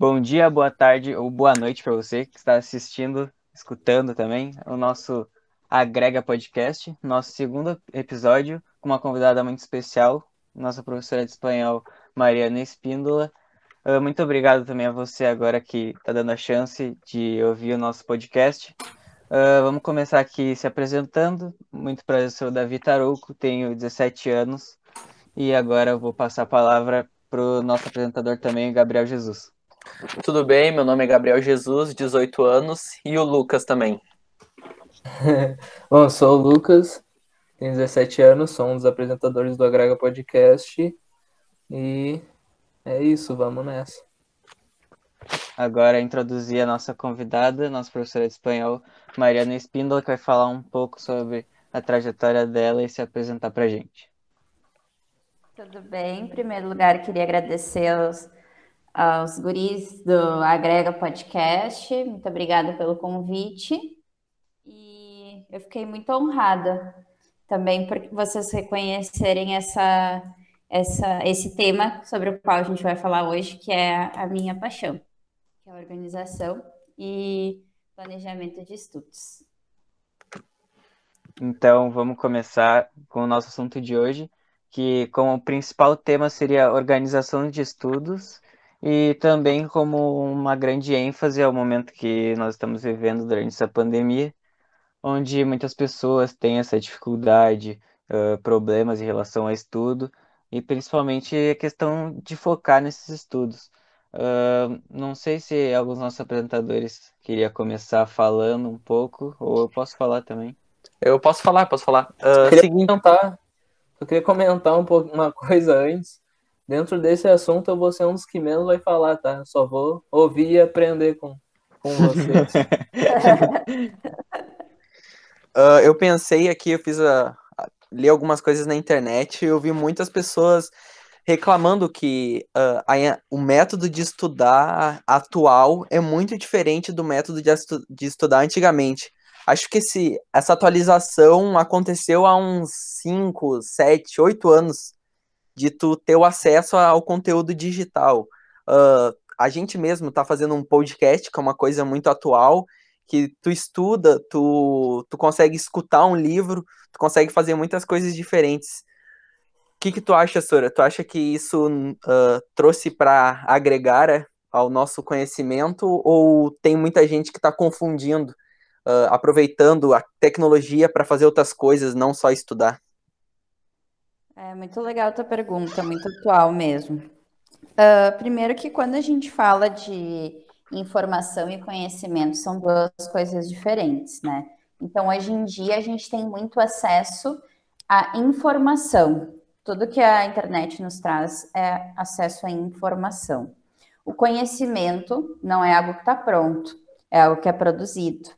Bom dia, boa tarde ou boa noite para você que está assistindo, escutando também o nosso Agrega Podcast, nosso segundo episódio com uma convidada muito especial, nossa professora de espanhol, Mariana Espíndola. Uh, muito obrigado também a você agora que está dando a chance de ouvir o nosso podcast. Uh, vamos começar aqui se apresentando. Muito prazer, sou Davi Tarouco, tenho 17 anos e agora eu vou passar a palavra para o nosso apresentador também, Gabriel Jesus. Tudo bem, meu nome é Gabriel Jesus, 18 anos, e o Lucas também. Bom, eu sou o Lucas, tenho 17 anos, sou um dos apresentadores do Agrega Podcast e é isso, vamos nessa. Agora introduzir a nossa convidada, nossa professora de espanhol, Mariana Espíndola, que vai falar um pouco sobre a trajetória dela e se apresentar para a gente. Tudo bem, em primeiro lugar queria agradecer aos, aos guris do Agrega Podcast, muito obrigada pelo convite. E eu fiquei muito honrada também por vocês reconhecerem essa, essa, esse tema sobre o qual a gente vai falar hoje, que é a minha paixão, que é a organização e planejamento de estudos. Então, vamos começar com o nosso assunto de hoje, que como principal tema seria organização de estudos e também como uma grande ênfase ao momento que nós estamos vivendo durante essa pandemia, onde muitas pessoas têm essa dificuldade, uh, problemas em relação ao estudo, e principalmente a questão de focar nesses estudos. Uh, não sei se alguns dos nossos apresentadores queria começar falando um pouco, ou eu posso falar também. Eu posso falar, posso falar. Uh, eu, queria seguinte... comentar, eu queria comentar um pouco uma coisa antes. Dentro desse assunto, eu vou ser um dos que menos vai falar, tá? Só vou ouvir e aprender com, com vocês. Uh, eu pensei aqui, eu fiz a, a, li algumas coisas na internet e eu vi muitas pessoas reclamando que uh, a, o método de estudar atual é muito diferente do método de, de estudar antigamente. Acho que esse, essa atualização aconteceu há uns 5, 7, 8 anos de tu ter o acesso ao conteúdo digital. Uh, a gente mesmo está fazendo um podcast, que é uma coisa muito atual, que tu estuda, tu, tu consegue escutar um livro, tu consegue fazer muitas coisas diferentes. O que, que tu acha, Sora? Tu acha que isso uh, trouxe para agregar é, ao nosso conhecimento ou tem muita gente que está confundindo, uh, aproveitando a tecnologia para fazer outras coisas, não só estudar? É muito legal a tua pergunta, muito atual mesmo. Uh, primeiro que quando a gente fala de informação e conhecimento são duas coisas diferentes, né? Então, hoje em dia, a gente tem muito acesso à informação. Tudo que a internet nos traz é acesso à informação. O conhecimento não é algo que está pronto, é algo que é produzido.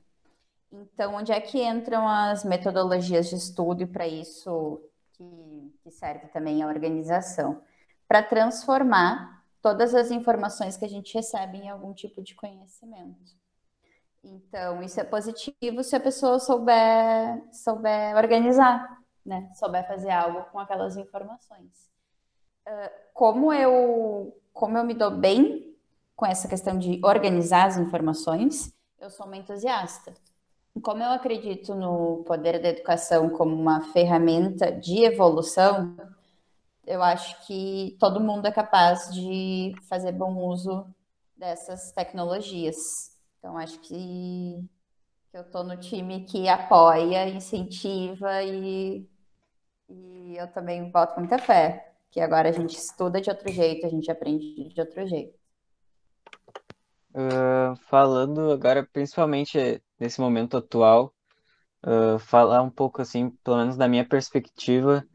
Então, onde é que entram as metodologias de estudo e para isso que, que serve também a organização? Para transformar todas as informações que a gente recebe em algum tipo de conhecimento. Então, isso é positivo se a pessoa souber, souber organizar, né? Souber fazer algo com aquelas informações. Uh, como eu, como eu me dou bem com essa questão de organizar as informações, eu sou uma entusiasta. Como eu acredito no poder da educação como uma ferramenta de evolução, eu acho que todo mundo é capaz de fazer bom uso dessas tecnologias. Então, acho que, que eu estou no time que apoia, incentiva e, e eu também boto muita fé. Que agora a gente estuda de outro jeito, a gente aprende de outro jeito. Uh, falando agora, principalmente nesse momento atual, uh, falar um pouco assim, pelo menos da minha perspectiva,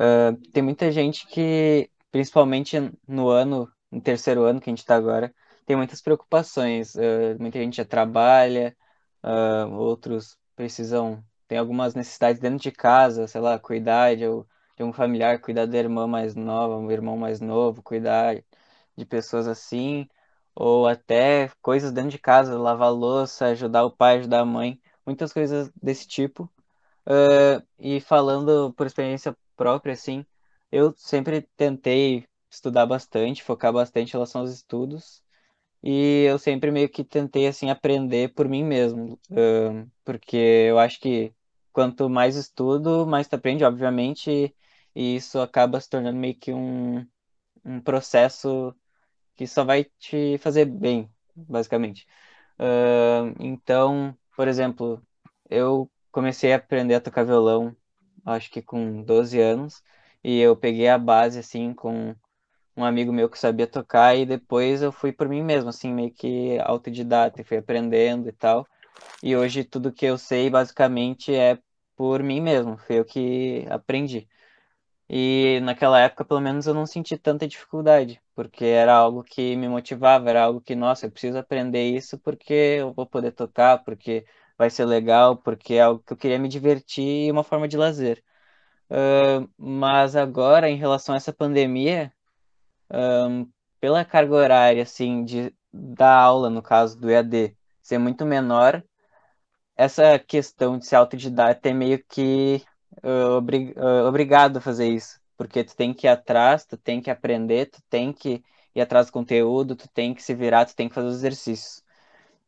Uh, tem muita gente que, principalmente no ano, no terceiro ano que a gente está agora, tem muitas preocupações. Muita gente já trabalha, outros precisam, tem algumas necessidades dentro de casa, sei lá, cuidar de, de um familiar, cuidar da irmã mais nova, um irmão mais novo, cuidar de pessoas assim, ou até coisas dentro de casa, lavar louça, ajudar o pai, ajudar a mãe, muitas coisas desse tipo. e falando por experiência própria, assim, eu sempre tentei estudar bastante, focar bastante em relação aos estudos. e eu sempre meio que tentei assim aprender por mim mesmo, uh, porque eu acho que quanto mais estudo, mais tu aprende, obviamente, e isso acaba se tornando meio que um, um processo que só vai te fazer bem, basicamente. Uh, então, por exemplo, eu comecei a aprender a tocar violão, acho que com 12 anos, e eu peguei a base, assim, com um amigo meu que sabia tocar, e depois eu fui por mim mesmo, assim, meio que autodidata, e fui aprendendo e tal. E hoje tudo que eu sei, basicamente, é por mim mesmo, foi eu que aprendi. E naquela época, pelo menos, eu não senti tanta dificuldade, porque era algo que me motivava, era algo que, nossa, eu preciso aprender isso porque eu vou poder tocar, porque vai ser legal, porque é algo que eu queria me divertir e uma forma de lazer. Uh, mas agora, em relação a essa pandemia, um, pela carga horária, assim, de, da aula, no caso do EAD, ser muito menor, essa questão de ser autodidata é meio que obrig, uh, obrigado a fazer isso, porque tu tem que ir atrás, tu tem que aprender, tu tem que ir atrás do conteúdo, tu tem que se virar, tu tem que fazer os exercícios.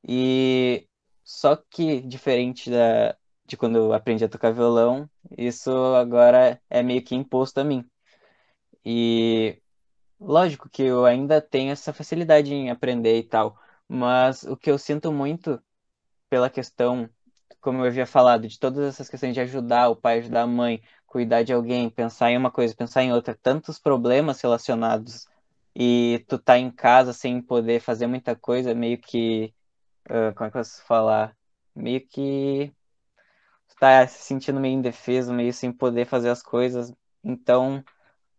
E só que diferente da, de quando eu aprendi a tocar violão, isso agora é meio que imposto a mim. E lógico que eu ainda tenho essa facilidade em aprender e tal, mas o que eu sinto muito pela questão como eu havia falado, de todas essas questões de ajudar o pai, ajudar a mãe, cuidar de alguém, pensar em uma coisa, pensar em outra, tantos problemas relacionados e tu tá em casa sem poder fazer muita coisa, meio que, uh, como é que eu posso falar? Meio que tu tá se sentindo meio indefeso, meio sem poder fazer as coisas, então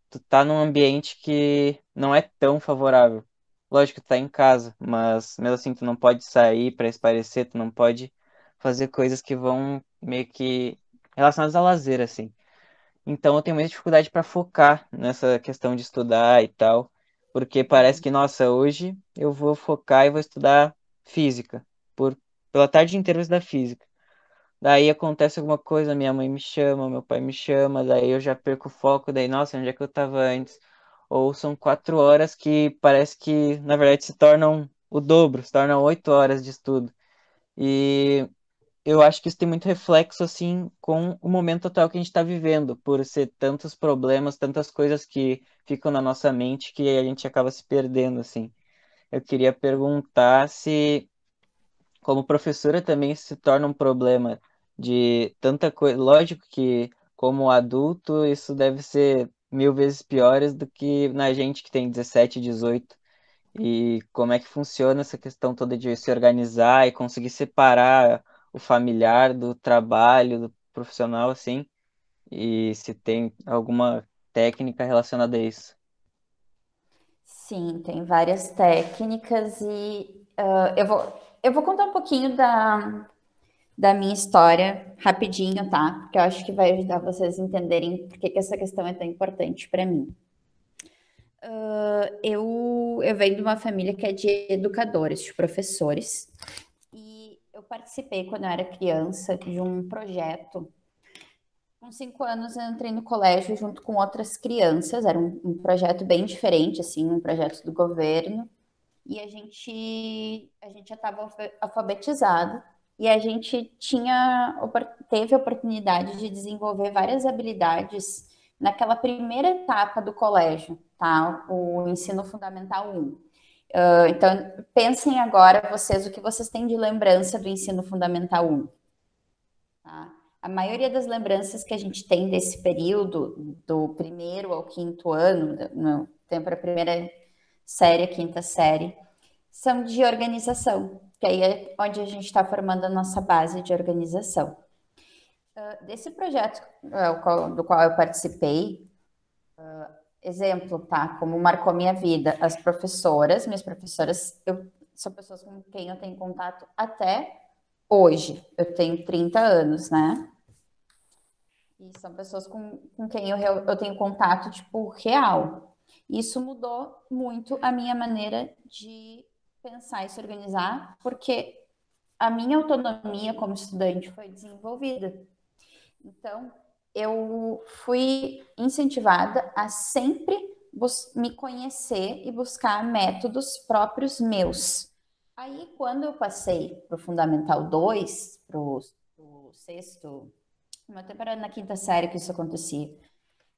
tu tá num ambiente que não é tão favorável. Lógico, tu tá em casa, mas mesmo assim tu não pode sair para esparecer, tu não pode fazer coisas que vão meio que relacionadas ao lazer, assim. Então eu tenho muita dificuldade para focar nessa questão de estudar e tal, porque parece que, nossa, hoje eu vou focar e vou estudar física, por pela tarde inteira eu estudar física. Daí acontece alguma coisa, minha mãe me chama, meu pai me chama, daí eu já perco o foco, daí, nossa, onde é que eu tava antes? Ou são quatro horas que parece que, na verdade, se tornam o dobro, se tornam oito horas de estudo. E eu acho que isso tem muito reflexo, assim, com o momento atual que a gente está vivendo, por ser tantos problemas, tantas coisas que ficam na nossa mente que a gente acaba se perdendo, assim. Eu queria perguntar se, como professora, também se torna um problema de tanta coisa. Lógico que, como adulto, isso deve ser mil vezes piores do que na gente que tem 17, 18. E como é que funciona essa questão toda de se organizar e conseguir separar o familiar do trabalho, do profissional, assim, e se tem alguma técnica relacionada a isso. Sim, tem várias técnicas e uh, eu, vou, eu vou contar um pouquinho da, da minha história rapidinho, tá? Porque eu acho que vai ajudar vocês a entenderem por que, essa questão é tão importante para mim. Uh, eu, eu venho de uma família que é de educadores, de professores, eu participei quando eu era criança de um projeto. Com cinco anos eu entrei no colégio junto com outras crianças. Era um, um projeto bem diferente, assim, um projeto do governo. E a gente a gente já estava alfabetizado e a gente tinha teve a oportunidade de desenvolver várias habilidades naquela primeira etapa do colégio, tá? O ensino fundamental 1. Uh, então, pensem agora, vocês, o que vocês têm de lembrança do ensino fundamental 1. Tá? A maioria das lembranças que a gente tem desse período, do primeiro ao quinto ano, no tempo da primeira série, a quinta série, são de organização, que aí é onde a gente está formando a nossa base de organização. Uh, desse projeto uh, do qual eu participei, uh, exemplo, tá? Como marcou minha vida. As professoras, minhas professoras, eu, são pessoas com quem eu tenho contato até hoje. Eu tenho 30 anos, né? E são pessoas com, com quem eu, eu tenho contato, tipo, real. Isso mudou muito a minha maneira de pensar e se organizar, porque a minha autonomia como estudante foi desenvolvida. Então, eu fui incentivada a sempre me conhecer e buscar métodos próprios meus. Aí, quando eu passei para o Fundamental 2, para o sexto, até para na quinta série que isso acontecia,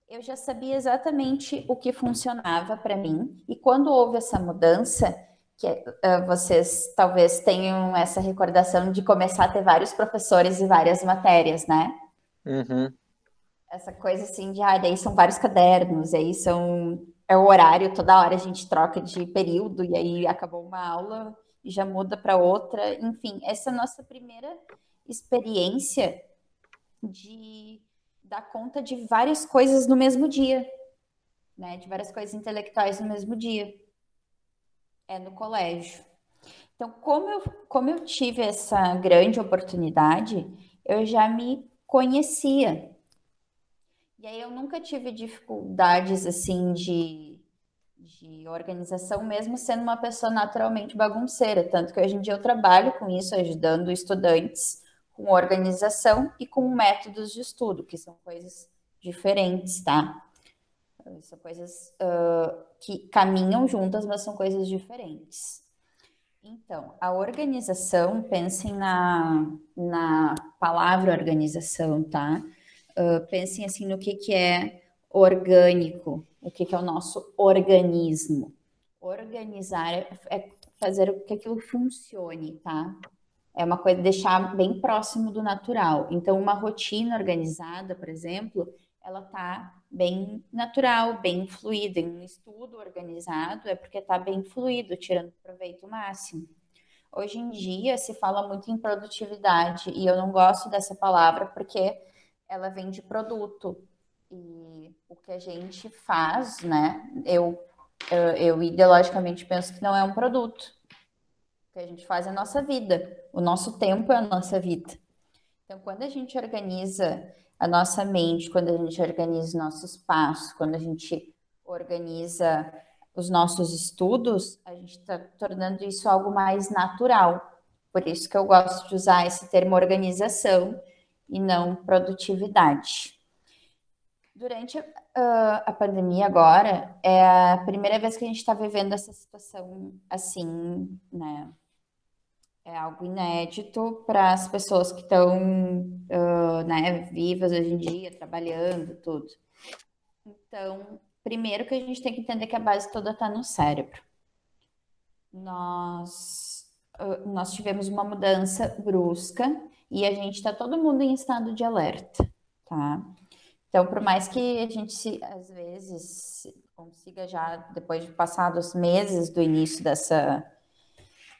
eu já sabia exatamente o que funcionava para mim. E quando houve essa mudança, que uh, vocês talvez tenham essa recordação de começar a ter vários professores e várias matérias, né? Uhum. Essa coisa assim de, ah, daí são vários cadernos, aí são é o horário, toda hora a gente troca de período e aí acabou uma aula e já muda para outra. Enfim, essa é a nossa primeira experiência de dar conta de várias coisas no mesmo dia, né? De várias coisas intelectuais no mesmo dia. É no colégio. Então, como eu, como eu tive essa grande oportunidade, eu já me conhecia. E aí eu nunca tive dificuldades assim de, de organização, mesmo sendo uma pessoa naturalmente bagunceira. Tanto que hoje em dia eu trabalho com isso, ajudando estudantes com organização e com métodos de estudo, que são coisas diferentes, tá? São coisas uh, que caminham juntas, mas são coisas diferentes. Então, a organização, pensem na, na palavra organização, tá? Uh, pensem assim no que, que é orgânico, o que, que é o nosso organismo. Organizar é fazer com que aquilo funcione, tá? é uma coisa deixar bem próximo do natural. Então, uma rotina organizada, por exemplo, ela tá bem natural, bem fluida. Em um estudo organizado é porque está bem fluido, tirando proveito máximo. Hoje em dia se fala muito em produtividade e eu não gosto dessa palavra porque ela vem de produto. E o que a gente faz, né? Eu, eu, eu ideologicamente penso que não é um produto que a gente faz é a nossa vida. O nosso tempo é a nossa vida. Então, quando a gente organiza a nossa mente, quando a gente organiza o nosso espaço, quando a gente organiza os nossos estudos, a gente está tornando isso algo mais natural. Por isso que eu gosto de usar esse termo organização e não produtividade. Durante uh, a pandemia agora, é a primeira vez que a gente está vivendo essa situação assim, né? é algo inédito para as pessoas que estão uh, né, vivas hoje em dia, trabalhando, tudo. Então, primeiro que a gente tem que entender que a base toda está no cérebro. Nós, uh, nós tivemos uma mudança brusca e a gente está todo mundo em estado de alerta, tá? Então, por mais que a gente, às vezes, consiga já, depois de passados meses do início dessa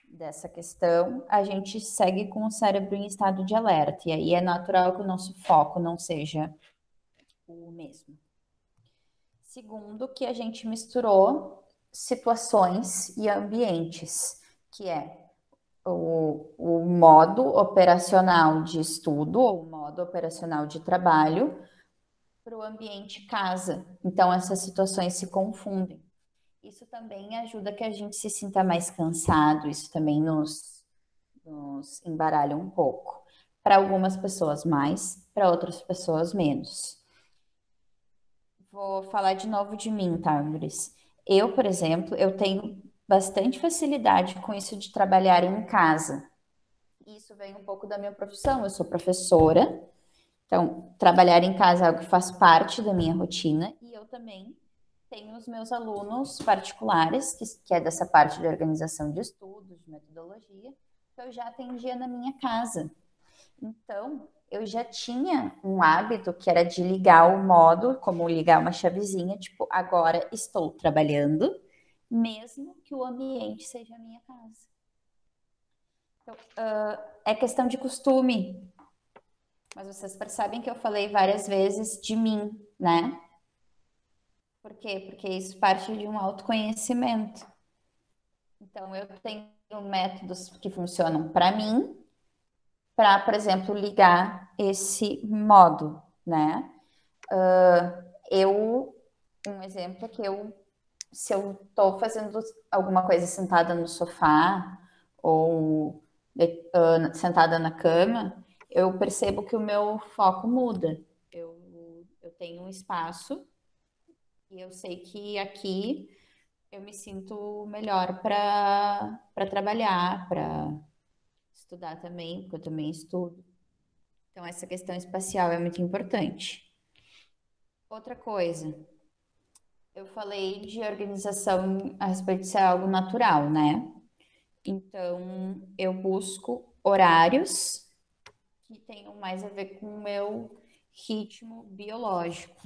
dessa questão, a gente segue com o cérebro em estado de alerta. E aí é natural que o nosso foco não seja o mesmo. Segundo, que a gente misturou situações e ambientes, que é o, o modo operacional de estudo ou o modo operacional de trabalho para o ambiente casa. Então, essas situações se confundem. Isso também ajuda que a gente se sinta mais cansado, isso também nos, nos embaralha um pouco. Para algumas pessoas mais, para outras pessoas menos. Vou falar de novo de mim, tá, Eu, por exemplo, eu tenho bastante facilidade com isso de trabalhar em casa. Isso vem um pouco da minha profissão. Eu sou professora, então trabalhar em casa é algo que faz parte da minha rotina e eu também tenho os meus alunos particulares, que, que é dessa parte de organização de estudos, de metodologia, que eu já atendia na minha casa. Então, eu já tinha um hábito que era de ligar o modo, como ligar uma chavezinha, tipo, agora estou trabalhando, mesmo que o ambiente seja a minha casa. Então, uh, é questão de costume. Mas vocês percebem que eu falei várias vezes de mim, né? Por quê? Porque isso parte de um autoconhecimento. Então, eu tenho métodos que funcionam para mim, para, por exemplo, ligar esse modo, né? Uh, eu, um exemplo é que eu, se eu estou fazendo alguma coisa sentada no sofá ou uh, sentada na cama, eu percebo que o meu foco muda. Eu, eu tenho um espaço E eu sei que aqui eu me sinto melhor para trabalhar, para estudar também, porque eu também estudo. Então, essa questão espacial é muito importante. Outra coisa, eu falei de organização a respeito de ser algo natural, né? Então, eu busco horários que tenham mais a ver com o meu ritmo biológico.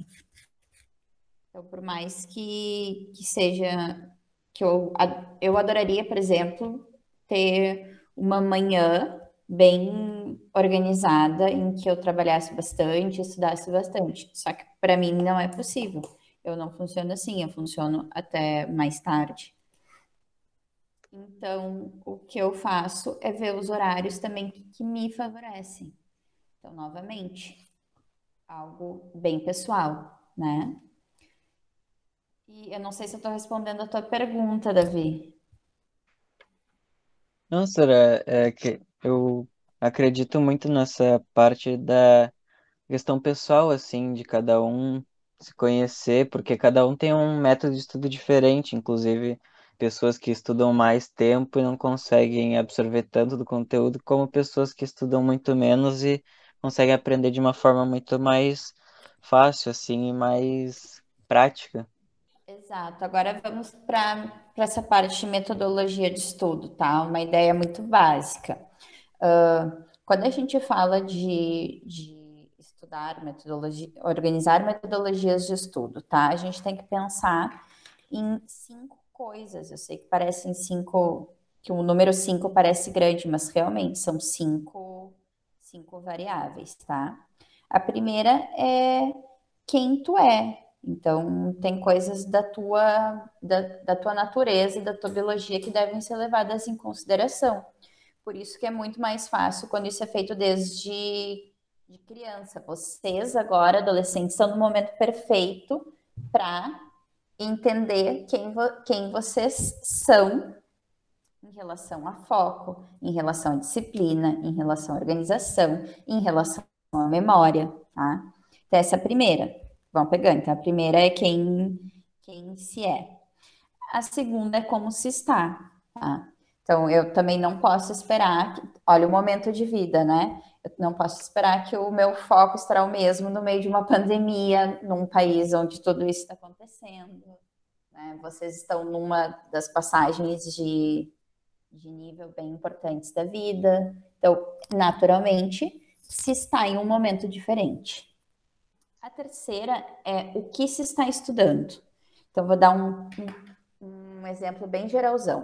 Então, por mais que, que seja que eu, eu adoraria, por exemplo, ter uma manhã bem organizada em que eu trabalhasse bastante, estudasse bastante. Só que para mim não é possível. Eu não funciono assim, eu funciono até mais tarde. Então, o que eu faço é ver os horários também que, que me favorecem. Então, novamente, algo bem pessoal, né? E eu não sei se eu estou respondendo a tua pergunta, Davi. Não, Sara, é que eu acredito muito nessa parte da questão pessoal, assim, de cada um se conhecer, porque cada um tem um método de estudo diferente, inclusive pessoas que estudam mais tempo e não conseguem absorver tanto do conteúdo, como pessoas que estudam muito menos e conseguem aprender de uma forma muito mais fácil, assim, e mais prática. Exato. Agora vamos para essa parte de metodologia de estudo, tá? Uma ideia muito básica. Uh, quando a gente fala de, de estudar metodologia, organizar metodologias de estudo, tá? A gente tem que pensar em cinco coisas. Eu sei que parecem cinco, que o número cinco parece grande, mas realmente são cinco, cinco variáveis, tá? A primeira é quem tu é, então, tem coisas da tua, da, da tua natureza e da tua biologia que devem ser levadas em consideração. Por isso que é muito mais fácil quando isso é feito desde de criança. Vocês agora, adolescentes, estão no momento perfeito para entender quem, vo quem vocês são em relação a foco, em relação à disciplina, em relação à organização, em relação à memória, tá? Então, essa é a primeira vão pegando. Então, a primeira é quem, quem se é. A segunda é como se está, tá? Então, eu também não posso esperar, olha o momento de vida, né? Eu não posso esperar que o meu foco estará o mesmo no meio de uma pandemia, num país onde tudo isso está acontecendo. Né? Vocês estão numa das passagens de, de nível bem importantes da vida. Então, naturalmente, se está em um momento diferente. A terceira é o que se está estudando. Então, vou dar um, um, um exemplo bem geralzão.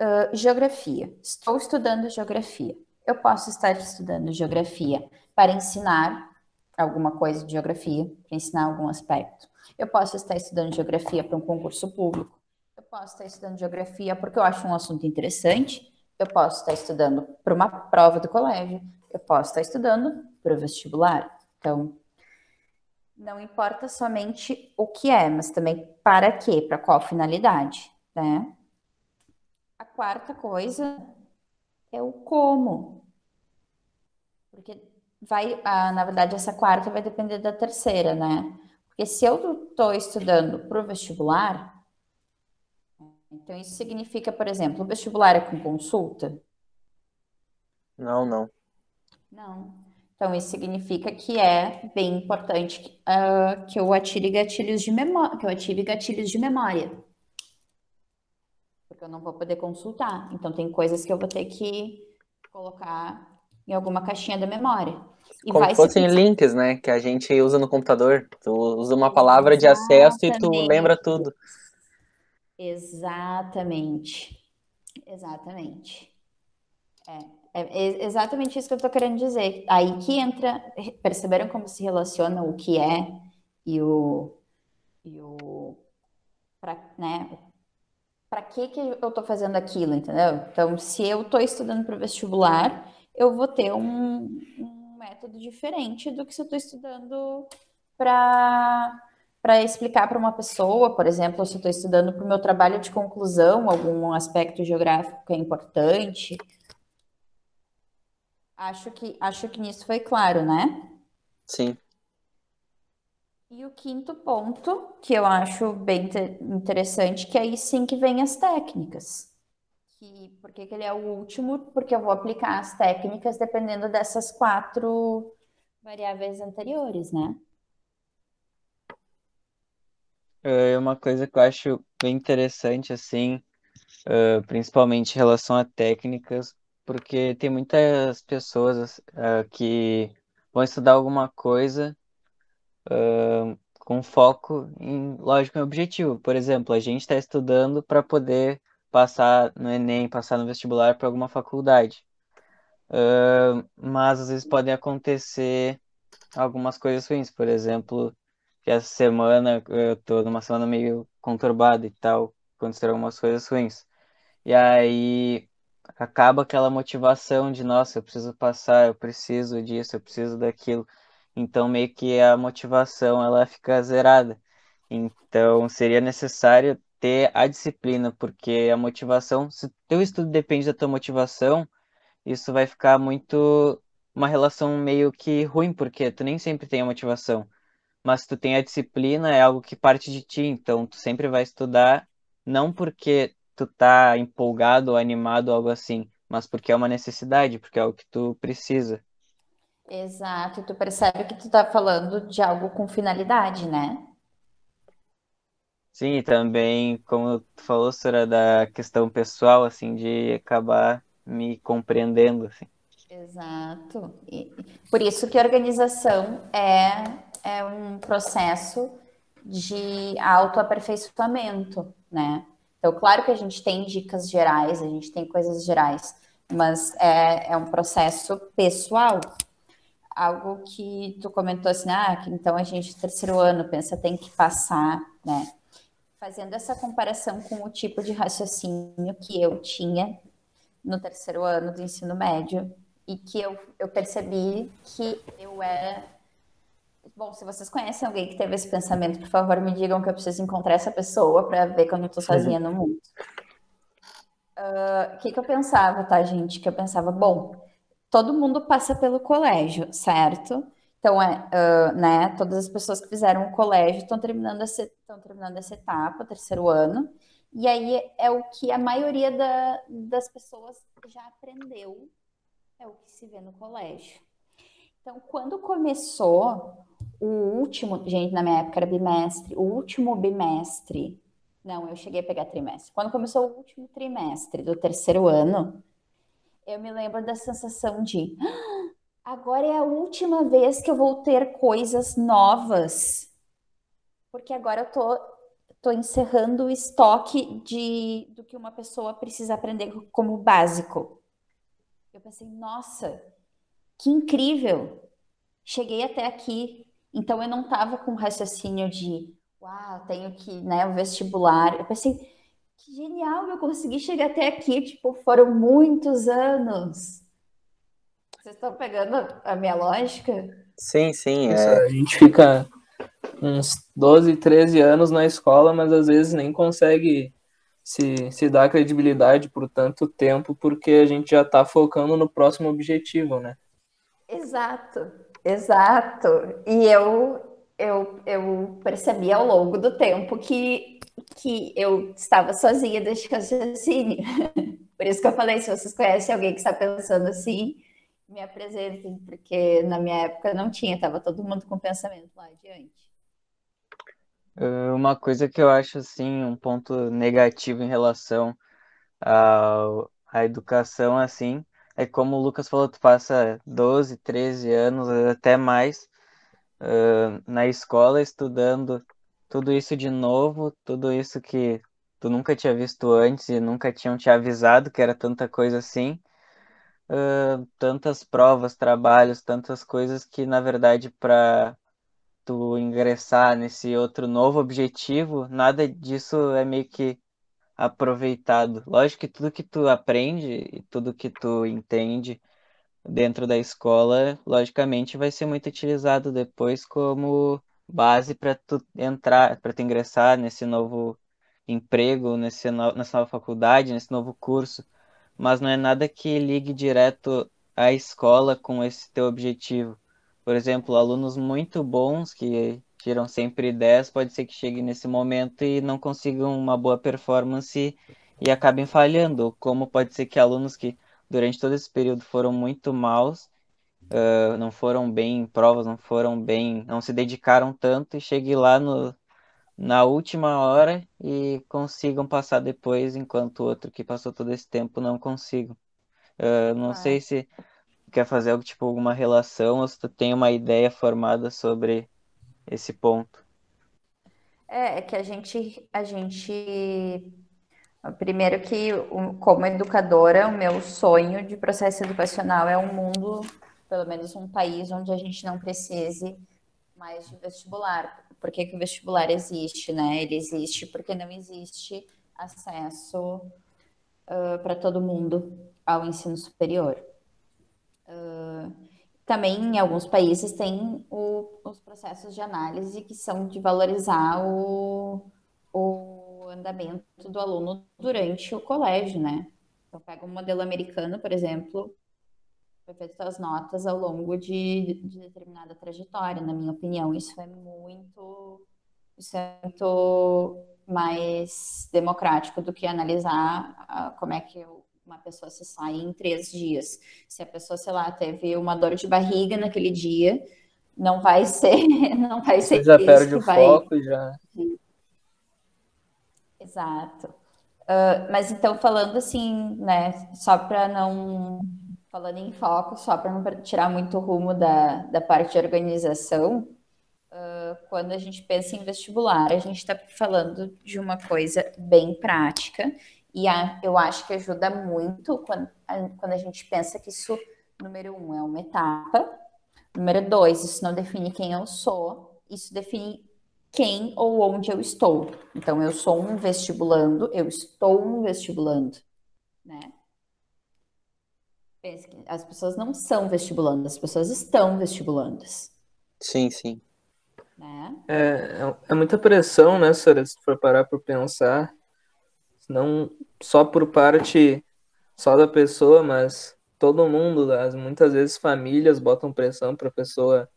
Uh, geografia. Estou estudando geografia. Eu posso estar estudando geografia para ensinar alguma coisa de geografia, para ensinar algum aspecto. Eu posso estar estudando geografia para um concurso público. Eu posso estar estudando geografia porque eu acho um assunto interessante. Eu posso estar estudando para uma prova do colégio. Eu posso estar estudando para o vestibular. Então, não importa somente o que é, mas também para quê, para qual finalidade, né? A quarta coisa é o como. Porque vai, ah, na verdade, essa quarta vai depender da terceira, né? Porque se eu estou estudando para o vestibular, então isso significa, por exemplo, o vestibular é com consulta? Não, não. Não. Então, isso significa que é bem importante uh, que eu atire gatilhos de memória, que eu ative gatilhos de memória. Porque eu não vou poder consultar. Então, tem coisas que eu vou ter que colocar em alguma caixinha da memória. E Como se fossem links, né? Que a gente usa no computador. Tu usa uma palavra de acesso e tu lembra tudo. Exatamente. Exatamente. É. É exatamente isso que eu estou querendo dizer. Aí que entra, perceberam como se relaciona o que é e o, e o para né, para que que eu estou fazendo aquilo, entendeu? Então, se eu estou estudando para o vestibular, eu vou ter um, um método diferente do que se eu estou estudando para para explicar para uma pessoa, por exemplo, se eu estou estudando para o meu trabalho de conclusão, algum aspecto geográfico que é importante, Acho que, acho que nisso foi claro, né? Sim. E o quinto ponto, que eu acho bem interessante, que aí sim que vem as técnicas. Que, por que, ele é o último? Porque eu vou aplicar as técnicas dependendo dessas quatro variáveis anteriores, né? É uma coisa que eu acho bem interessante, assim, uh, principalmente em relação a técnicas, porque tem muitas pessoas uh, que vão estudar alguma coisa uh, com foco em, lógico, em objetivo. Por exemplo, a gente está estudando para poder passar no Enem, passar no vestibular para alguma faculdade. mas às vezes podem acontecer algumas coisas ruins, por exemplo, que essa semana eu tô numa semana meio conturbada e tal, aconteceram algumas coisas ruins. E aí acaba aquela motivação de, nossa, eu preciso passar, eu preciso disso, eu preciso daquilo. Então meio que a motivação ela fica zerada. Então seria necessário ter a disciplina, porque a motivação, se teu estudo depende da tua motivação, isso vai ficar muito uma relação meio que ruim, porque tu nem sempre tem a motivação. Mas tu tem a disciplina, é algo que parte de ti, então tu sempre vai estudar, não porque tu tá empolgado ou animado ou algo assim, mas porque é uma necessidade, porque é algo que tu precisa. Exato, tu percebe que tu tá falando de algo com finalidade, né? Sim, e também, como tu falou, Sora, da questão pessoal, assim, de acabar me compreendendo, assim. Exato. E por isso que a organização é, é um processo de autoaperfeiçoamento, né? Então, claro que a gente tem dicas gerais, a gente tem coisas gerais, mas é, é um processo pessoal. Algo que tu comentou assim, ah, então a gente, terceiro ano, pensa tem que passar, né? Fazendo essa comparação com o tipo de raciocínio que eu tinha no terceiro ano do ensino médio, e que eu, eu percebi que eu era. Bom, se vocês conhecem alguém que teve esse pensamento, por favor, me digam que eu preciso encontrar essa pessoa para ver quando eu estou sozinha no mundo. Ah, o uh, que, que eu pensava, tá, gente? Que eu pensava, bom, todo mundo passa pelo colégio, certo? Então, é, uh, né, todas as pessoas que fizeram o colégio estão terminando, essa, terminando essa etapa, o terceiro ano, e aí é o que a maioria da, das pessoas já aprendeu é o que se vê no colégio. Então, quando começou o último, gente, na minha época era bimestre, o último bimestre, não, eu cheguei a pegar trimestre. Quando começou o último trimestre do terceiro ano, eu me lembro da sensação de ah, agora é a última vez que eu vou ter coisas novas. Porque agora eu tô, tô encerrando o estoque de, do que uma pessoa precisa aprender como básico. Eu pensei, nossa, que incrível! Cheguei até aqui. Então eu não estava com raciocínio de, uau, tenho que, né, o vestibular. Eu pensei, que genial, eu consegui chegar até aqui. Tipo, foram muitos anos. Vocês estão pegando a minha lógica? Sim, sim. É... A gente fica uns 12, 13 anos na escola, mas às vezes nem consegue se, se dá credibilidade por tanto tempo, porque a gente já está focando no próximo objetivo, né? Exato, exato. E eu, eu, eu percebi ao longo do tempo que, que eu estava sozinha deste raciocínio. Por isso que eu falei, se vocês conhecem alguém que está pensando assim, me apresentem, porque na minha época não tinha, estava todo mundo com pensamento lá adiante. Uh, Uma coisa que eu acho assim um ponto negativo em relação ao- à educação assim é como o Lucas falou, tu passa 12, 13 anos, até mais, uh, na escola estudando tudo isso de novo, tudo isso que tu nunca tinha visto antes e nunca tinham te avisado que era tanta coisa assim, uh, tantas provas, trabalhos, tantas coisas que na verdade para tu ingressar nesse outro novo objetivo, nada disso é meio que aproveitado. Lógico que tudo que tu aprende e tudo que tu entende dentro da escola, logicamente vai ser muito utilizado depois como base para tu entrar, para tu ingressar nesse novo emprego, nesse no, nessa nova faculdade, nesse novo curso, mas não é nada que ligue direto à escola com esse teu objetivo. Por exemplo, alunos muito bons que tiram sempre 10, pode ser que cheguem nesse momento e não consigam uma boa performance e acabem falhando. Como pode ser que alunos que durante todo esse período foram muito maus, uh, não foram bem em provas, não foram bem, não se dedicaram tanto e cheguem lá no, na última hora e consigam passar depois, enquanto o outro que passou todo esse tempo não consiga. Uh, não sei se quer fazer algo tipo alguma relação ou se tu tem uma ideia formada sobre esse ponto. É, é que a gente, a gente, primeiro que como educadora, o meu sonho de processo educacional é um mundo, pelo menos um país onde a gente não precise mais de vestibular. Por que, que o vestibular existe, né? Ele existe porque não existe acesso uh, para todo mundo ao ensino superior. Uh, também em alguns países tem o, os processos de análise que são de valorizar o, o andamento do aluno durante o colégio, né? Então, pega um modelo americano, por exemplo, foi feito as notas ao longo de, de, determinada trajetória, na minha opinião. Isso é muito, isso é muito mais democrático do que analisar uh, como é que o uma pessoa se sai em três dias. Se a pessoa, sei lá, teve uma dor de barriga naquele dia, não vai ser, não vai ser. Você já perde o vai... foco já. Exato. Uh, mas então falando assim, né, só para não falando em foco, só para não tirar muito rumo da, da parte de organização, uh, quando a gente pensa em vestibular, a gente está falando de uma coisa bem prática e a, eu acho que ajuda muito quando a, quando a gente pensa que isso, número um, é uma etapa. Número dois, isso não define quem eu sou, isso define quem ou onde eu estou. Então, eu sou um vestibulando, eu estou um vestibulando, né? As pessoas não são vestibulandas, as pessoas estão vestibulandas. Sim, sim. Né? É, é, é muita pressão, né, Sara, se for parar para pensar não só por parte só da pessoa, mas todo mundo, as, muitas vezes famílias botam pressão para a pessoa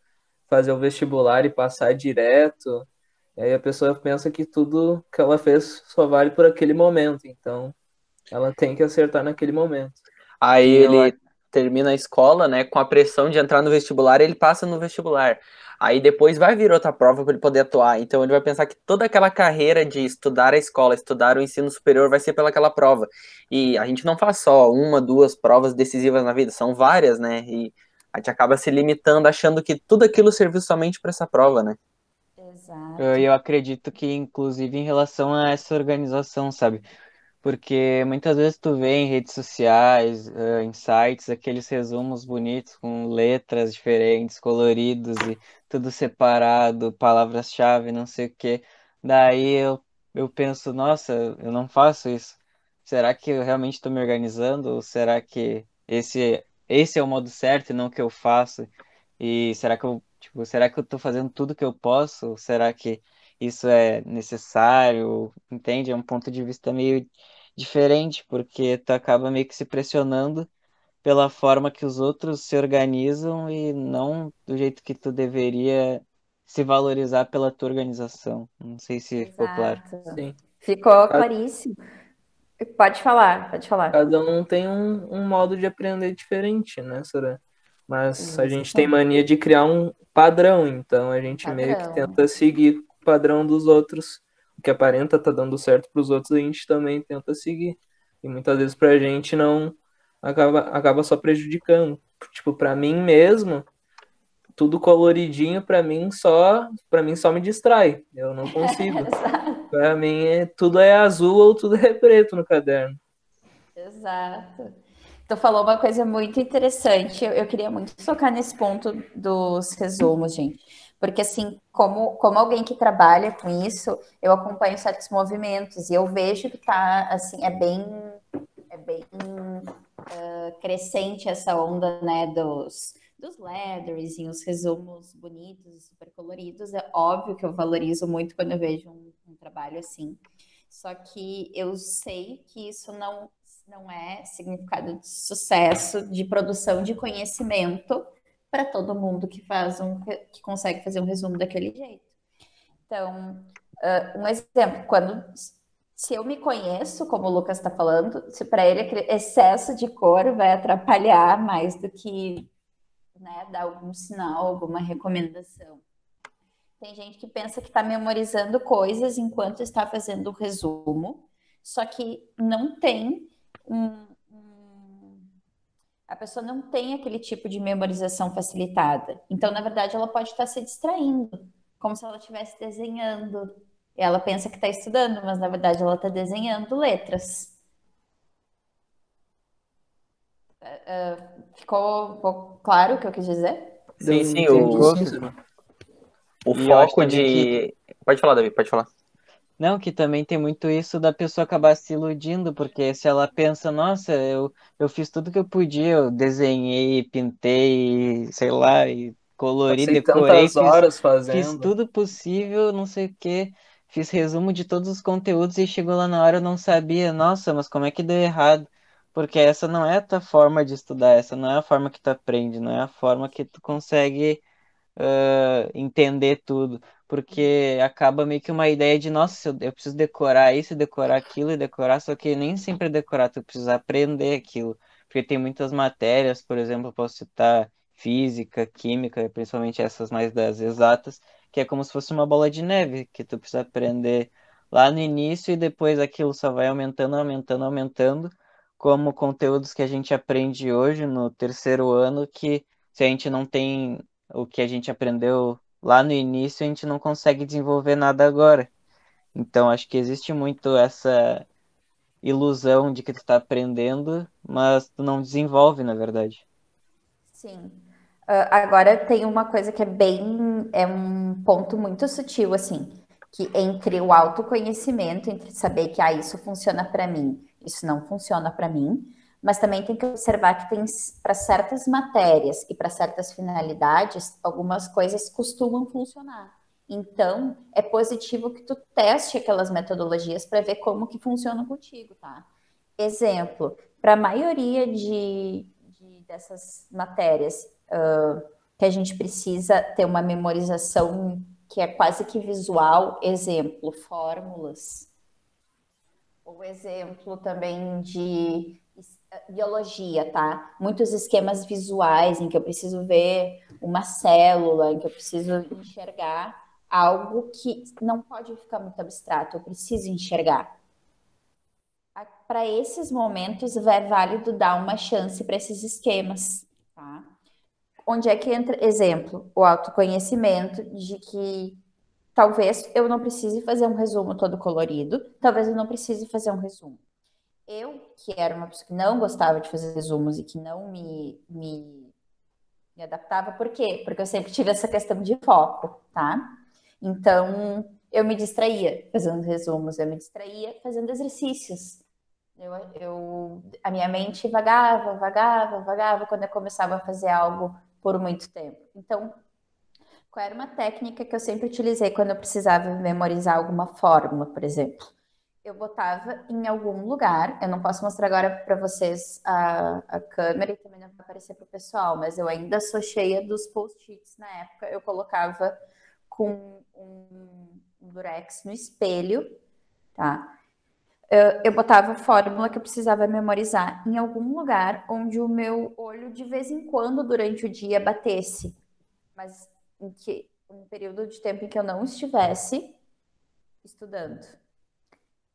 fazer o vestibular e passar direto. E aí a pessoa pensa que tudo que ela fez só vale por aquele momento, então ela tem que acertar naquele momento. Aí ele termina a escola, né, com a pressão de entrar no vestibular, ele passa no vestibular. Aí depois vai vir outra prova para ele poder atuar. Então ele vai pensar que toda aquela carreira de estudar a escola, estudar o ensino superior vai ser pelaquela prova. E a gente não faz só uma, duas provas decisivas na vida, são várias, né? E a gente acaba se limitando achando que tudo aquilo serviu somente para essa prova, né? Exato. Eu acredito que, inclusive, em relação a essa organização, sabe? Porque muitas vezes tu vê em redes sociais, em sites, aqueles resumos bonitos com letras diferentes, coloridos e tudo separado, palavras-chave, não sei o quê. Daí eu, eu penso, nossa, eu não faço isso. Será que eu realmente estou me organizando? Ou será que esse, esse é o modo certo e não o que eu faço? E será que eu, tipo, será que eu estou fazendo tudo que eu posso? Ou será que isso é necessário? Entende? É um ponto de vista meio diferente, porque tu acaba meio que se pressionando pela forma que os outros se organizam e não do jeito que tu deveria se valorizar pela tua organização. Não sei se Exato. ficou claro. Sim. Ficou claríssimo. Pode falar, pode falar. Cada um tem um, um modo de aprender diferente, né, Sora? Mas a gente tem mania de criar um padrão, então a gente padrão. meio que tenta seguir o padrão dos outros que aparenta tá dando certo para os outros, a gente também tenta seguir. E muitas vezes pra gente não acaba, acaba só prejudicando. Tipo, para mim mesmo, tudo coloridinho para mim só para mim só me distrai. Eu não consigo. para mim é, tudo é azul ou tudo é preto no caderno. Exato. Tu falou uma coisa muito interessante. Eu, eu queria muito tocar nesse ponto dos resumos, gente. Porque, assim, como, como alguém que trabalha com isso, eu acompanho certos movimentos e eu vejo que tá, assim, é bem, é bem uh, crescente essa onda, né, dos, dos letters e os resumos bonitos, super coloridos. É óbvio que eu valorizo muito quando eu vejo um, um trabalho assim. Só que eu sei que isso não, não é significado de sucesso, de produção de conhecimento para todo mundo que faz um que consegue fazer um resumo daquele jeito. Então, uh, um exemplo, quando se eu me conheço, como o Lucas está falando, se para ele aquele excesso de cor vai atrapalhar mais do que né, dar algum sinal, alguma recomendação. Tem gente que pensa que está memorizando coisas enquanto está fazendo o resumo, só que não tem um, a pessoa não tem aquele tipo de memorização facilitada. Então, na verdade, ela pode estar se distraindo, como se ela estivesse desenhando. Ela pensa que está estudando, mas na verdade ela está desenhando letras. Uh, ficou, ficou, claro o que eu quis dizer? Sim, sim, o, o foco de. Que... Pode falar, Davi, pode falar. Não, que também tem muito isso da pessoa acabar se iludindo, porque se ela pensa, nossa, eu, eu fiz tudo que eu podia, eu desenhei, pintei, sei lá, e colori, Passei decorei, fiz, horas fazendo. fiz tudo possível, não sei o quê, fiz resumo de todos os conteúdos e chegou lá na hora eu não sabia, nossa, mas como é que deu errado? Porque essa não é a tua forma de estudar, essa não é a forma que tu aprende, não é a forma que tu consegue uh, entender tudo, porque acaba meio que uma ideia de, nossa, eu, preciso decorar isso, decorar aquilo e decorar, só que nem sempre é decorar, tu precisa aprender aquilo, porque tem muitas matérias, por exemplo, posso citar física, química, principalmente essas mais das exatas, que é como se fosse uma bola de neve, que tu precisa aprender lá no início e depois aquilo só vai aumentando, aumentando, aumentando, como conteúdos que a gente aprende hoje no terceiro ano, que se a gente não tem o que a gente aprendeu lá no início, a gente não consegue desenvolver nada agora. Então, acho que existe muito essa ilusão de que tu está aprendendo, mas tu não desenvolve, na verdade. Sim. Uh, agora tem uma coisa que é bem, é um ponto muito sutil, assim, que entre o autoconhecimento, entre saber que ah, isso funciona para mim, isso não funciona para mim, mas também tem que observar que tem para certas matérias e para certas finalidades, algumas coisas costumam funcionar. Então, é positivo que tu teste aquelas metodologias para ver como que funcionam contigo, tá? Exemplo, para a maioria de, de, dessas matérias uh, que a gente precisa ter uma memorização que é quase que visual, exemplo, fórmulas. O exemplo também de biologia, tá? Muitos esquemas visuais em que eu preciso ver uma célula, em que eu preciso enxergar algo que não pode ficar muito abstrato, eu preciso enxergar. Para esses momentos, é válido dar uma chance para esses esquemas, tá? Onde é que entra, exemplo, o autoconhecimento de que talvez eu não precise fazer um resumo todo colorido, talvez eu não precise fazer um resumo eu, que era uma pessoa que não gostava de fazer resumos e que não me, me, me adaptava, por quê? Porque eu sempre tive essa questão de foco, tá? Então, eu me distraía fazendo resumos, eu me distraía fazendo exercícios. Eu, eu, a minha mente vagava, vagava, vagava quando eu começava a fazer algo por muito tempo. Então, qual era uma técnica que eu sempre utilizei quando eu precisava memorizar alguma fórmula, por exemplo? Eu botava em algum lugar. Eu não posso mostrar agora para vocês a, a câmera e também não vai aparecer para o pessoal, mas eu ainda sou cheia dos post-its na época. Eu colocava com um, um durex no espelho, tá? Eu, eu botava a fórmula que eu precisava memorizar em algum lugar onde o meu olho de vez em quando durante o dia batesse, mas em que um período de tempo em que eu não estivesse estudando.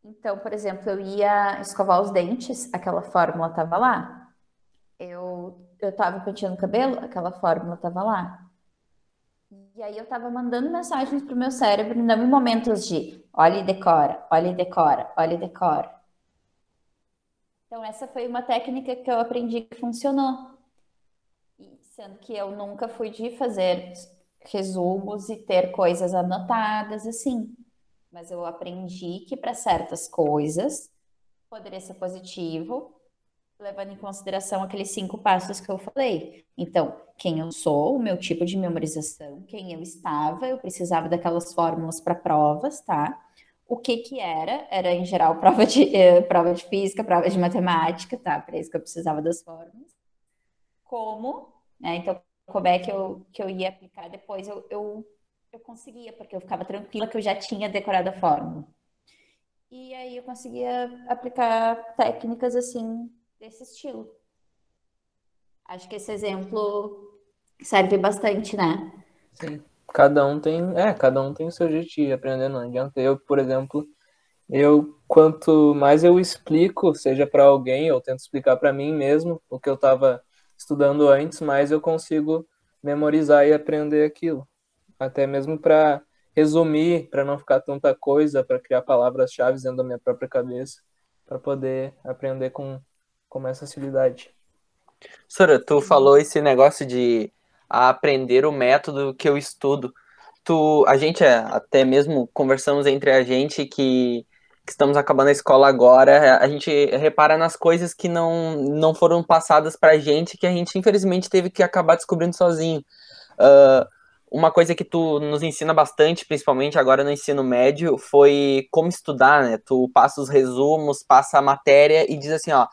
Então, por exemplo, eu ia escovar os dentes, aquela fórmula estava lá. Eu eu estava penteando o cabelo, aquela fórmula estava lá. E aí eu estava mandando mensagens para o meu cérebro, não em momentos de olha e decora, olha e decora, olha e decora. Então essa foi uma técnica que eu aprendi que funcionou. E sendo que eu nunca fui de fazer resumos e ter coisas anotadas assim mas eu aprendi que para certas coisas poderia ser positivo, levando em consideração aqueles cinco passos que eu falei. Então, quem eu sou, o meu tipo de memorização, quem eu estava, eu precisava daquelas fórmulas para provas, tá? O que que era? Era, em geral, prova de, eh, prova de física, prova de matemática, tá? Para isso que eu precisava das fórmulas. Como, né? Então, como é que eu, que eu ia aplicar depois? Eu, eu eu conseguia, porque eu ficava tranquila que eu já tinha decorado a fórmula. E aí eu conseguia aplicar técnicas assim desse estilo. Acho que esse exemplo serve bastante, né? Sim. Cada um tem, é, cada um tem o seu jeito de aprender, não adianta. Eu, por exemplo, eu quanto mais eu explico, seja para alguém, ou tento explicar para mim mesmo o que eu estava estudando antes, mais eu consigo memorizar e aprender aquilo. Até mesmo para resumir, para não ficar tanta coisa, para criar palavras-chave dentro da minha própria cabeça, para poder aprender com, com mais facilidade. Sora, tu falou esse negócio de aprender o método que eu estudo. Tu, a gente é, até mesmo conversamos entre a gente que, que estamos acabando a escola agora, a gente repara nas coisas que não, não foram passadas pra gente, que a gente infelizmente teve que acabar descobrindo sozinho. Uh, uma coisa que tu nos ensina bastante, principalmente agora no ensino médio, foi como estudar, né? Tu passa os resumos, passa a matéria e diz assim, ó,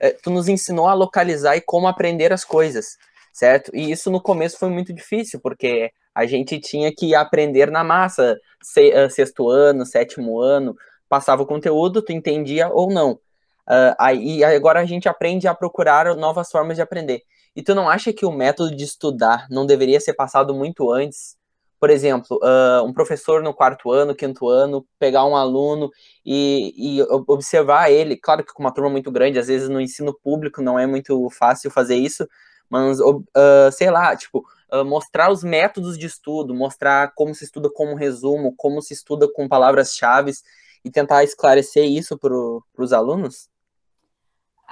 é, tu nos ensinou a localizar e como aprender as coisas, certo? E isso no começo foi muito difícil, porque a gente tinha que aprender na massa, ah, sexto ano, sétimo ano, passava o conteúdo, tu entendia ou não. Uh, aí agora a gente aprende a procurar novas formas de aprender. E tu não acha que o método de estudar não deveria ser passado muito antes? Por exemplo, uh, um professor no quarto ano, quinto ano, pegar um aluno e, e, observar ele. Claro que com uma turma muito grande, às vezes no ensino público não é muito fácil fazer isso, mas, uh, sei lá, tipo, mostrar os métodos de estudo, mostrar como se estuda como resumo, como se estuda com palavras-chave e tentar esclarecer isso para os alunos?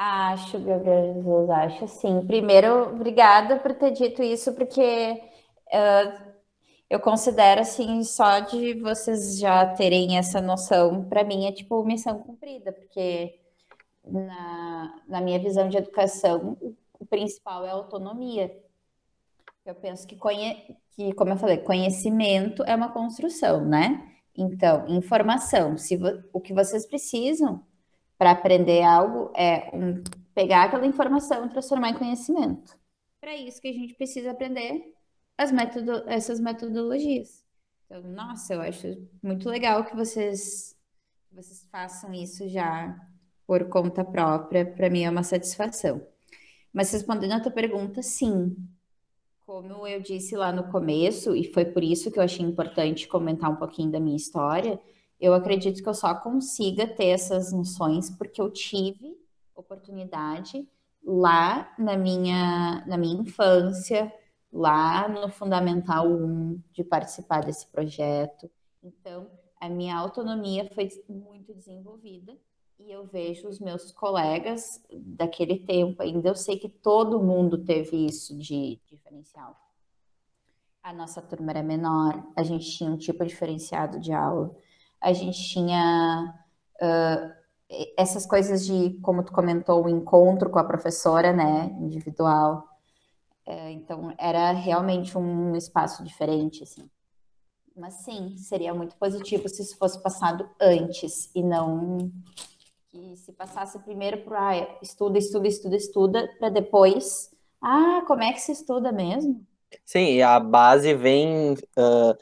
Acho, Gabriel Jesus, acho sim. Primeiro, obrigada por ter dito isso, porque uh, eu considero assim, só de vocês já terem essa noção, para mim é tipo missão cumprida, porque na, na minha visão de educação, o principal é a autonomia. Eu penso que, conhe... que, como eu falei, conhecimento é uma construção, né? Então, informação, se o que vocês precisam para aprender algo é um, pegar aquela informação e transformar em conhecimento. Para isso que a gente precisa aprender as metodo, essas metodologias. Então, nossa, eu acho muito legal que vocês, vocês façam isso já por conta própria. Para mim é uma satisfação. Mas respondendo a tua pergunta, sim. Como eu disse lá no começo, e foi por isso que eu achei importante comentar um pouquinho da minha história, eu acredito que eu só consiga ter essas noções porque eu tive oportunidade lá na minha, na minha infância, lá no Fundamental 1, de participar desse projeto. Então, a minha autonomia foi muito desenvolvida e eu vejo os meus colegas daquele tempo ainda, eu sei que todo mundo teve isso de diferencial. A nossa turma era menor, a gente tinha um tipo diferenciado de aula a gente tinha uh, essas coisas de, como tu comentou, o encontro com a professora, né, individual. É, então, era realmente um espaço diferente, assim. Mas sim, seria muito positivo se isso fosse passado antes e não que se passasse primeiro por ah, estuda, estuda, estuda, estuda, para depois, ah, como é que se estuda mesmo? Sim, a base vem uh,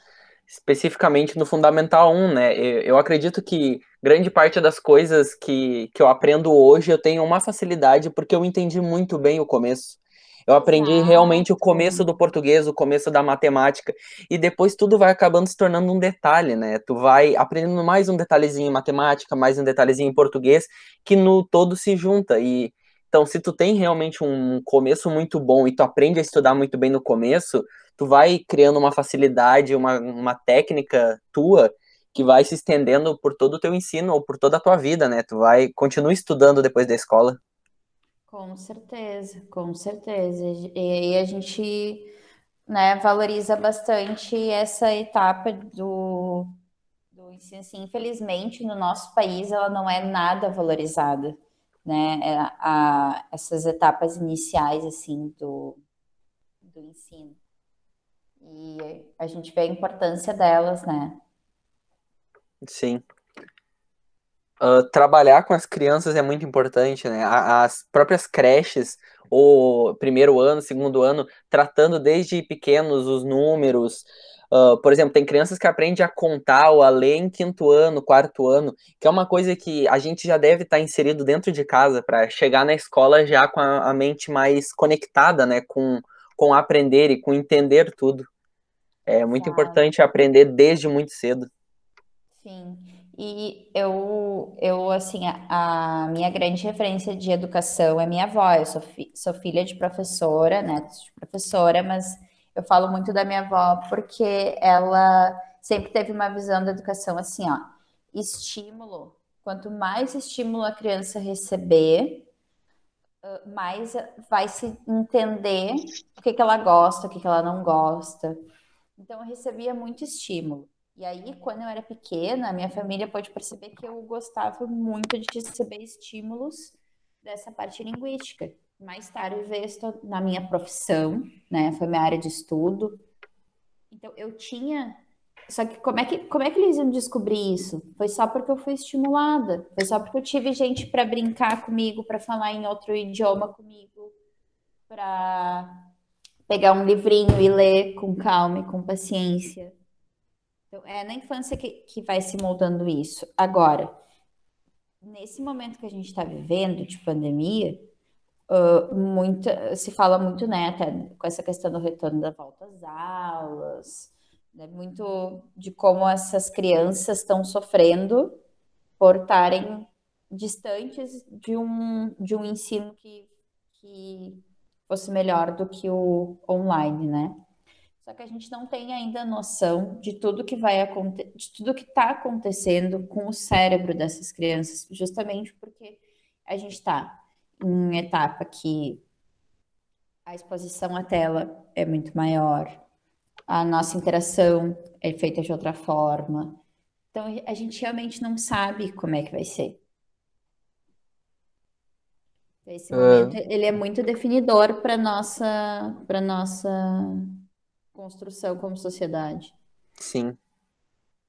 especificamente no Fundamental 1, né? Eu acredito que grande parte das coisas que, que eu aprendo hoje eu tenho uma facilidade porque eu entendi muito bem o começo. Eu aprendi realmente o começo do português, o começo da matemática, e depois tudo vai acabando se tornando um detalhe, né? Tu vai aprendendo mais um detalhezinho em matemática, mais um detalhezinho em português, que no todo se junta. E então, se tu tem realmente um começo muito bom e tu aprende a estudar muito bem no começo, tu vai criando uma facilidade, uma, uma técnica tua que vai se estendendo por todo o teu ensino ou por toda a tua vida, né? Tu vai continua estudando depois da escola. Com certeza, com certeza. E a gente né, valoriza bastante essa etapa do, do ensino. Assim, infelizmente, no nosso país, ela não é nada valorizada, né? É a, essas etapas iniciais, assim, do, do ensino. E a gente vê a importância delas, né? Sim. Uh, trabalhar com as crianças é muito importante, né? As próprias creches, o primeiro ano, segundo ano, tratando desde pequenos os números, Uh, por exemplo, tem crianças que aprendem a contar ou a ler em quinto ano, quarto ano, que é uma coisa que a gente já deve estar inserido dentro de casa para chegar na escola já com a, a, mente mais conectada, né, com, com aprender e com entender tudo. É muito importante aprender desde muito cedo. Sim. E eu, eu assim, a, a, minha grande referência de educação é minha avó. Eu sou, fi, sou filha de professora, neto de professora, mas eu falo muito da minha avó porque ela sempre teve uma visão da educação assim, ó, estímulo. Quanto mais estímulo a criança receber, mais vai se entender o que, que ela gosta, o que, que ela não gosta. Então, eu recebia muito estímulo. E aí, quando eu era pequena, minha família pode perceber que eu gostava muito de receber estímulos dessa parte linguística. Mais tarde veio na minha profissão, né? Foi minha área de estudo. Então, eu tinha. Só que como é que, como é que eles iam descobrir isso? Foi só porque eu fui estimulada. Foi só porque eu tive gente para brincar comigo, para falar em outro idioma comigo, para pegar um livrinho e ler com calma e com paciência. Então, é na infância que, que vai se moldando isso. Agora, nesse momento que a gente está vivendo de pandemia, uh, muita, se fala muito, né, até com essa questão do retorno da volta às aulas, né, muito de como essas crianças estão sofrendo por estarem distantes de um, de um ensino que, que fosse melhor do que o online, né? Só que a gente não tem ainda noção de tudo que vai acontecer, de tudo que está acontecendo com o cérebro dessas crianças, justamente porque a gente está em etapa que a exposição à tela é muito maior, a nossa interação é feita de outra forma. Então a gente realmente não sabe como é que vai ser. Esse momento uh... ele é muito definidor para nossa para nossa construção como sociedade. Sim.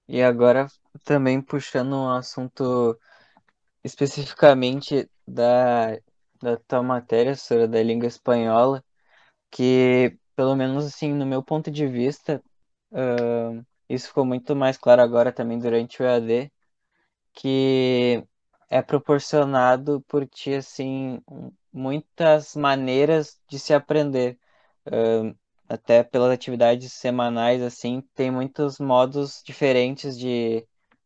E agora também puxando um assunto especificamente da, da tua matéria, sobre da língua espanhola, que pelo menos assim, no meu ponto de vista, uh, isso ficou muito mais claro agora também durante o EAD, que é proporcionado por ti assim muitas maneiras de se aprender. Uh, até pelas atividades semanais, assim, tem muitos modos diferentes de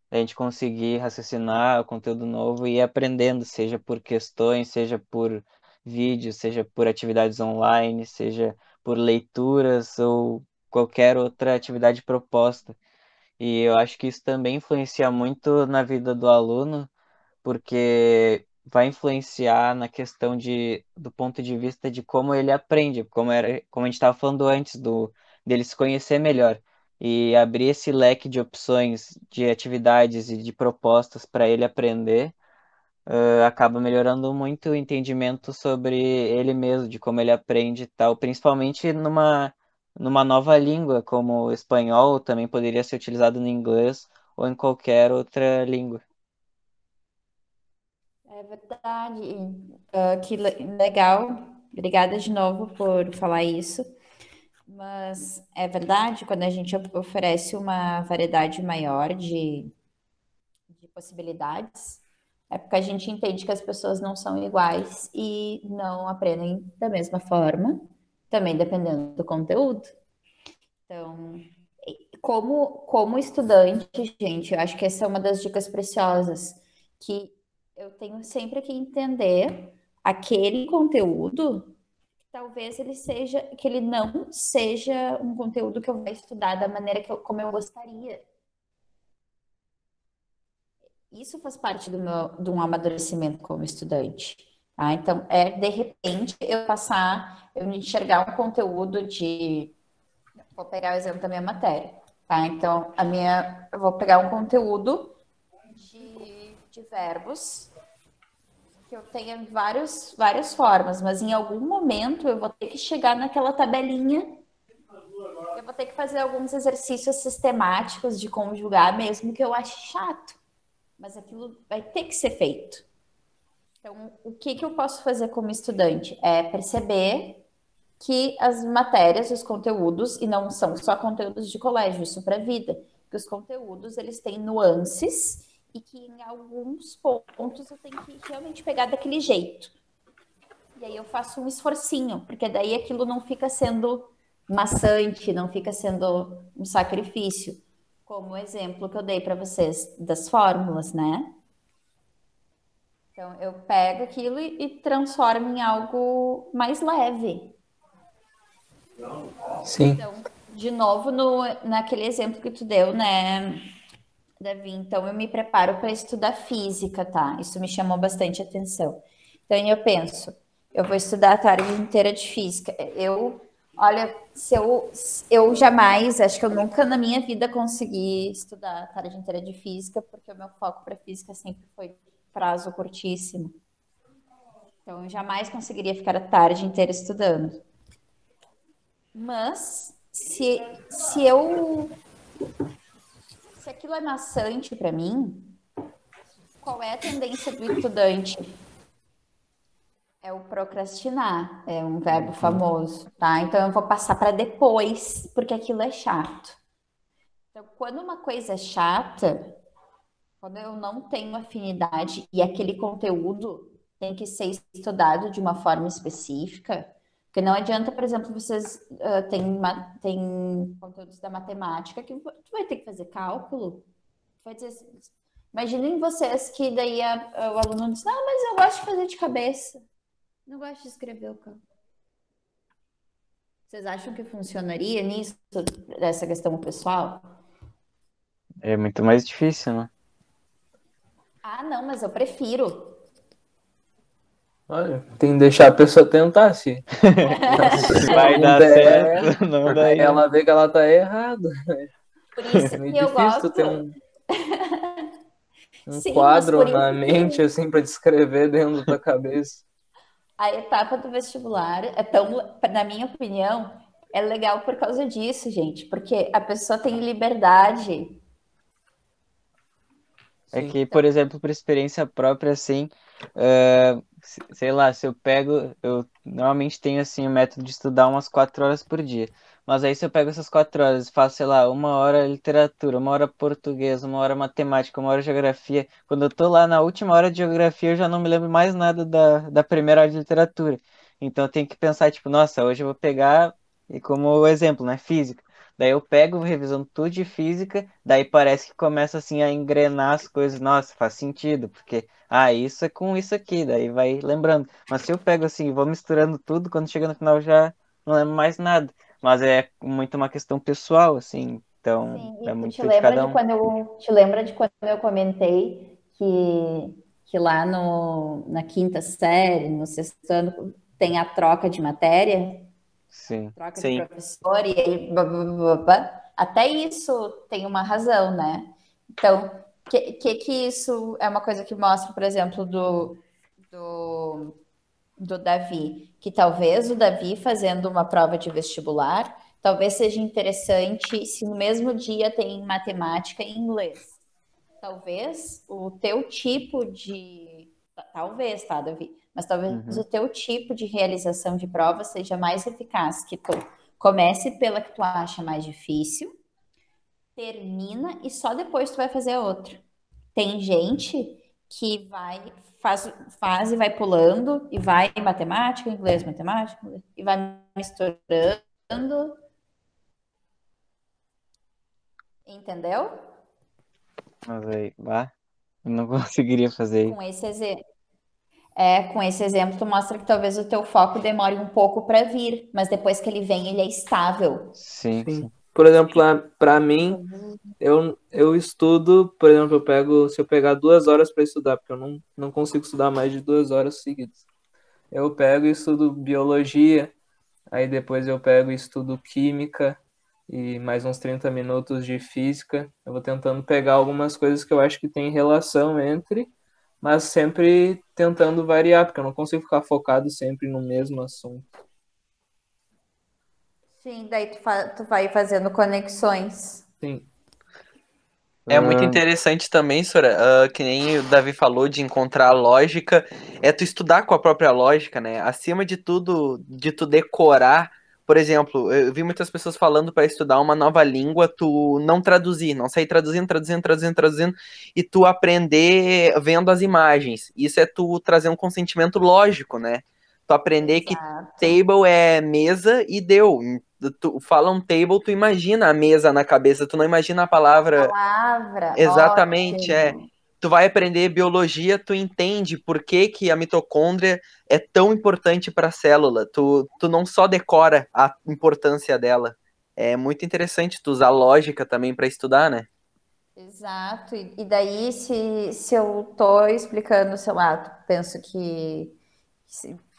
a gente conseguir raciocinar o conteúdo novo e ir aprendendo, seja por questões, seja por vídeos, seja por atividades online, seja por leituras ou qualquer outra atividade proposta. E eu acho que isso também influencia muito na vida do aluno, porque vai influenciar na questão de, do ponto de vista de como ele aprende, como era, como a gente estava falando antes, do dele se conhecer melhor e abrir esse leque de opções, de atividades e de propostas para ele aprender, uh, acaba melhorando muito o entendimento sobre ele mesmo, de como ele aprende e tal, principalmente numa, numa nova língua, como o espanhol, também poderia ser utilizado no inglês ou em qualquer outra língua. É verdade. Uh, que legal. Obrigada de novo por falar isso. Mas é verdade, quando a gente oferece uma variedade maior de, de possibilidades, é porque a gente entende que as pessoas não são iguais e não aprendem da mesma forma, também dependendo do conteúdo. Então, como, como estudante, gente, eu acho que essa é uma das dicas preciosas, que eu tenho sempre que entender aquele conteúdo, talvez ele seja, que ele não seja um conteúdo que eu vou estudar da maneira que eu, como eu gostaria. Isso faz parte do meu, de um amadurecimento como estudante. Tá? Então, é de repente eu passar, eu enxergar um conteúdo de. Vou pegar o exemplo da minha matéria. Tá? Então, a minha, eu vou pegar um conteúdo de, de verbos que eu tenha vários, várias formas, mas em algum momento eu vou ter que chegar naquela tabelinha. Eu vou ter que fazer alguns exercícios sistemáticos de conjugar, mesmo que eu ache chato. Mas aquilo vai ter que ser feito. Então, o que, que eu posso fazer como estudante? É perceber que as matérias, os conteúdos, e não são só conteúdos de colégio, isso para a vida, que os conteúdos eles têm nuances e que em alguns pontos eu tenho que realmente pegar daquele jeito. E aí eu faço um esforcinho, porque daí aquilo não fica sendo maçante, não fica sendo um sacrifício, como o exemplo que eu dei para vocês das fórmulas, né? Então eu pego aquilo e, e transformo em algo mais leve. Sim. Então, de novo, no, naquele exemplo que tu deu, né, Davi? Então, eu me preparo para estudar física, tá? Isso me chamou bastante atenção. Então, eu penso, eu vou estudar a tarde inteira de física. Eu, olha, se eu, eu jamais, acho que eu nunca na minha vida consegui estudar a tarde inteira de física, porque o meu foco para física sempre foi prazo curtíssimo. Então, eu jamais conseguiria ficar a tarde inteira estudando. Mas se, se eu se aquilo é maçante para mim, qual é a tendência do estudante? É o procrastinar, é um verbo famoso, tá? Então eu vou passar para depois, porque aquilo é chato. Então, quando uma coisa é chata, quando eu não tenho afinidade e aquele conteúdo tem que ser estudado de uma forma específica, porque não adianta, por exemplo, vocês uh, têm, tem conteúdos da matemática que tu vai ter que fazer cálculo. Vai dizer, imaginem vocês que daí a, a, o aluno diz, não, mas eu gosto de fazer de cabeça. Não gosto de escrever o cálculo. Vocês acham que funcionaria nisso, dessa questão pessoal? É muito mais difícil, né? Ah, não, mas eu prefiro. Olha, tem que deixar a pessoa tentar, se. Vai dar certo, não dá Ela vê que ela tá errada. Por isso É que eu difícil gosto. ter um, um Sim, quadro na isso- mente, assim, pra descrever dentro da cabeça. A etapa do vestibular é tão, na minha opinião, é legal por causa disso, gente, porque a pessoa tem liberdade. É que, por exemplo, por experiência própria, assim, se- sei lá, se eu pego, eu normalmente tenho, assim, o método de estudar umas quatro horas por dia. Mas aí se eu pego essas quatro horas e faço, sei lá, uma hora literatura, uma hora português, uma hora matemática, uma hora geografia, quando eu tô lá na última hora de geografia, eu já não me lembro mais nada da, da primeira hora de literatura. Então eu tenho que pensar, tipo, nossa, hoje eu vou pegar, e como exemplo, né, física. Daí eu pego, revisando tudo de física, daí parece que começa assim a engrenar as coisas. Nossa, faz sentido, porque ah, isso é com isso aqui, daí vai lembrando. Mas se eu pego assim, vou misturando tudo, quando chega no final já não lembro mais nada. Mas é muito uma questão pessoal, assim, então Sim, é muito te de lembra de um. quando eu te lembra de quando eu comentei que, que lá no, na quinta série, no sexto ano, tem a troca de matéria? Sim, troca Sim. de professor e aí blá, blá, blá, blá. até isso tem uma razão, né? Então, que, que que isso é uma coisa que mostra, por exemplo, do, do, do Davi, que talvez o Davi fazendo uma prova de vestibular, talvez seja interessante se no mesmo dia tem matemática e inglês. Talvez o teu tipo de talvez, tá, Davi? Mas talvez Uhum. o teu tipo de realização de prova seja mais eficaz, que tu comece pela que tu acha mais difícil, termina e só depois tu vai fazer a outra. Tem gente que vai, faz, faz e vai pulando, e vai em matemática, inglês, matemática, e vai misturando. Entendeu? mas aí, bah, eu não conseguiria fazer. Com esse exemplo. É, com esse exemplo, tu mostra que talvez o teu foco demore um pouco para vir, mas depois que ele vem, ele é estável. Sim, Sim. Por exemplo, lá, pra mim, eu, eu estudo, por exemplo, eu pego, se eu pegar duas horas para estudar, porque eu não, não consigo estudar mais de duas horas seguidas. Eu pego e estudo biologia, aí depois eu pego e estudo química e mais uns 30 minutos de física. Eu vou tentando pegar algumas coisas que eu acho que tem relação entre, mas sempre tentando variar, porque eu não consigo ficar focado sempre no mesmo assunto. Sim, daí tu, fa- tu vai fazendo conexões. Sim. É muito interessante também, Sora, ah, que nem o Davi falou de encontrar a lógica, é tu estudar com a própria lógica, né? Acima de tudo, de tu decorar, por exemplo, eu vi muitas pessoas falando para estudar uma nova língua, tu não traduzir, não sair traduzindo, traduzindo, traduzindo, traduzindo, e tu aprender vendo as imagens. Isso é tu trazer um consentimento lógico, né? Tu aprender que Exato. table é mesa e deu. Tu fala um table, tu imagina a mesa na cabeça, tu não imagina a palavra. Palavra. Exatamente, é. Tu vai aprender biologia, tu entende por que, que a mitocôndria é tão importante para a célula. Tu, tu não só decora a importância dela. É muito interessante tu usar lógica também para estudar, né? Exato. E daí, se, se eu tô explicando, sei lá, penso que,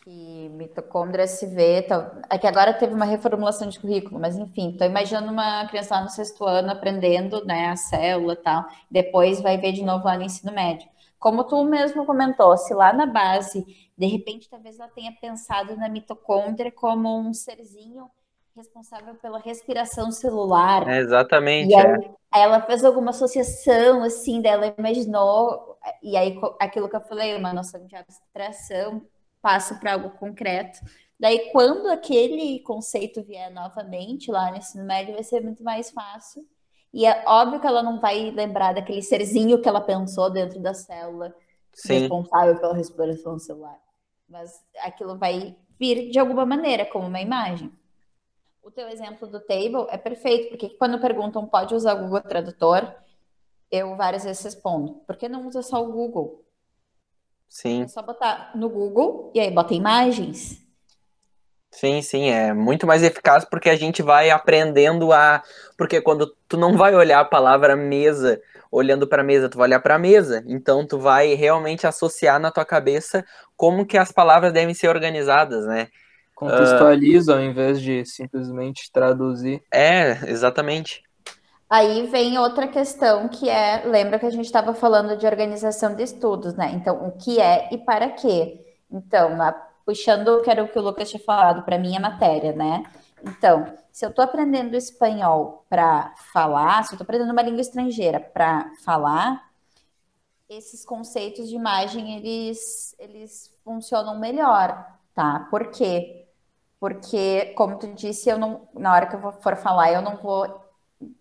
que mitocôndria se vê. Tal, é que agora teve uma reformulação de currículo, mas enfim, tô imaginando uma criança lá no sexto ano aprendendo, né, a célula e tal, depois vai ver de novo lá no ensino médio. Como tu mesmo comentou, se lá na base, de repente, talvez ela tenha pensado na mitocôndria como um serzinho responsável pela respiração celular. É, exatamente, E é. aí, aí ela fez alguma associação, assim, dela imaginou, e aí aquilo que eu falei, uma noção de abstração, passa para algo concreto. Daí, quando aquele conceito vier novamente lá no ensino médio, vai ser muito mais fácil. E é óbvio que ela não vai lembrar daquele serzinho que ela pensou dentro da célula, Sim, responsável pela respiração celular. Mas aquilo vai vir de alguma maneira, como uma imagem. O teu exemplo do table é perfeito, porque quando perguntam pode usar o Google Tradutor, eu várias vezes respondo, por que não usa só o Google? Sim. É só botar no Google e aí bota imagens. Sim, sim, é muito mais eficaz porque a gente vai aprendendo a. Porque quando tu não vai olhar a palavra mesa olhando para a mesa, tu vai olhar para a mesa. Então tu vai realmente associar na tua cabeça como que as palavras devem ser organizadas, né? Contextualiza ao invés de simplesmente traduzir. É, exatamente. Aí vem outra questão que é, lembra que a gente estava falando de organização de estudos, né? Então, o que é e para quê? Então, puxando o que era o que o Lucas tinha falado para minha matéria, né? Então, se eu estou aprendendo espanhol para falar, se eu estou aprendendo uma língua estrangeira para falar, esses conceitos de imagem eles, eles funcionam melhor, tá? Por quê? Porque, como tu disse, eu não, na hora que eu for falar, eu não vou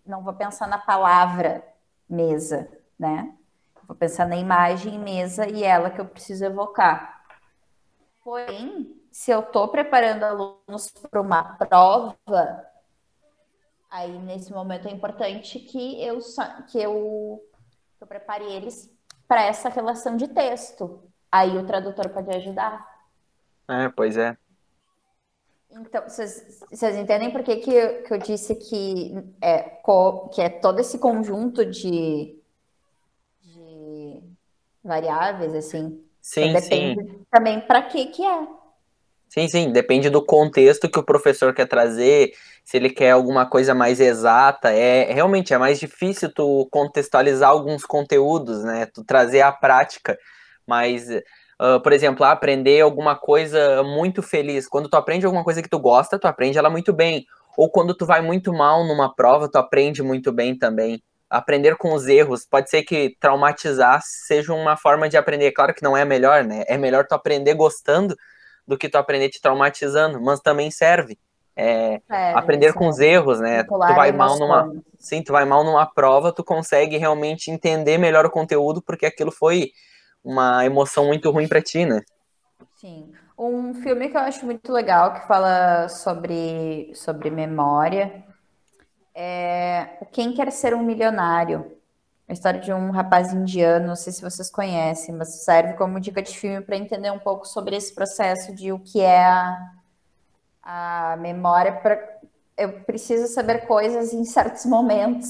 não vou pensar na palavra mesa, né? Vou pensar na imagem mesa e ela que eu preciso evocar. Porém, se eu estou preparando alunos para uma prova, aí nesse momento é importante que eu que eu, que eu prepare eles para essa relação de texto. Aí o tradutor pode ajudar. É, pois é. Então, vocês, entendem por que, que, eu, que eu disse que é, co- que é todo esse conjunto de, de variáveis, assim? Sim, Então, sim. depende também para que que é. Sim, sim, depende do contexto que o professor quer trazer, se ele quer alguma coisa mais exata, é realmente é mais difícil tu contextualizar alguns conteúdos, né? Tu trazer a prática, mas, ah, por exemplo, aprender alguma coisa muito feliz. Quando tu aprende alguma coisa que tu gosta, tu aprende ela muito bem. Ou quando tu vai muito mal numa prova, tu aprende muito bem também. Aprender com os erros, pode ser que traumatizar seja uma forma de aprender. Claro que não é melhor, né? É melhor tu aprender gostando do que tu aprender te traumatizando, mas também serve. É, Sério, aprender com os erros, né? Tu vai mal numa, sim, tu vai mal numa prova, tu consegue realmente entender melhor o conteúdo porque aquilo foi uma emoção muito ruim pra ti, né? Sim. Um filme que eu acho muito legal, que fala sobre, sobre memória, é o Quem Quer Ser um Milionário. A história de um rapaz indiano, não sei se vocês conhecem, mas serve como dica de filme para entender um pouco sobre esse processo de o que é a, a memória. Pra, eu preciso saber coisas em certos momentos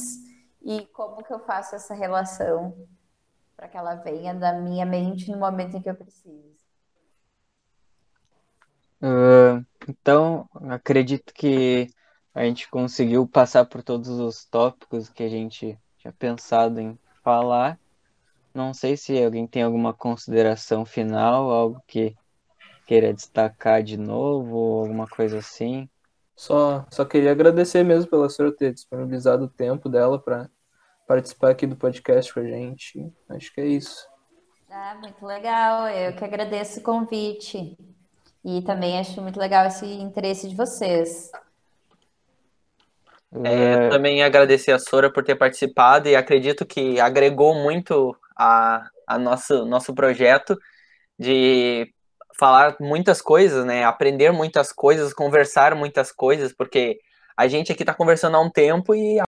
e como que eu faço essa relação para que ela venha da minha mente no momento em que eu preciso. Ah, então, acredito que a gente conseguiu passar por todos os tópicos que a gente tinha pensado em falar. Não sei se alguém tem alguma consideração final, algo que queira destacar de novo, ou alguma coisa assim. Só, só queria agradecer mesmo pela senhora ter disponibilizado o tempo dela para participar aqui do podcast com a gente. Acho que é isso. Ah, muito legal. Eu que agradeço o convite. E também acho muito legal esse interesse de vocês. É, também agradecer a Sora por ter participado e acredito que agregou muito a, a nosso, nosso projeto de falar muitas coisas, né? Aprender muitas coisas, conversar muitas coisas, porque a gente aqui está conversando há um tempo e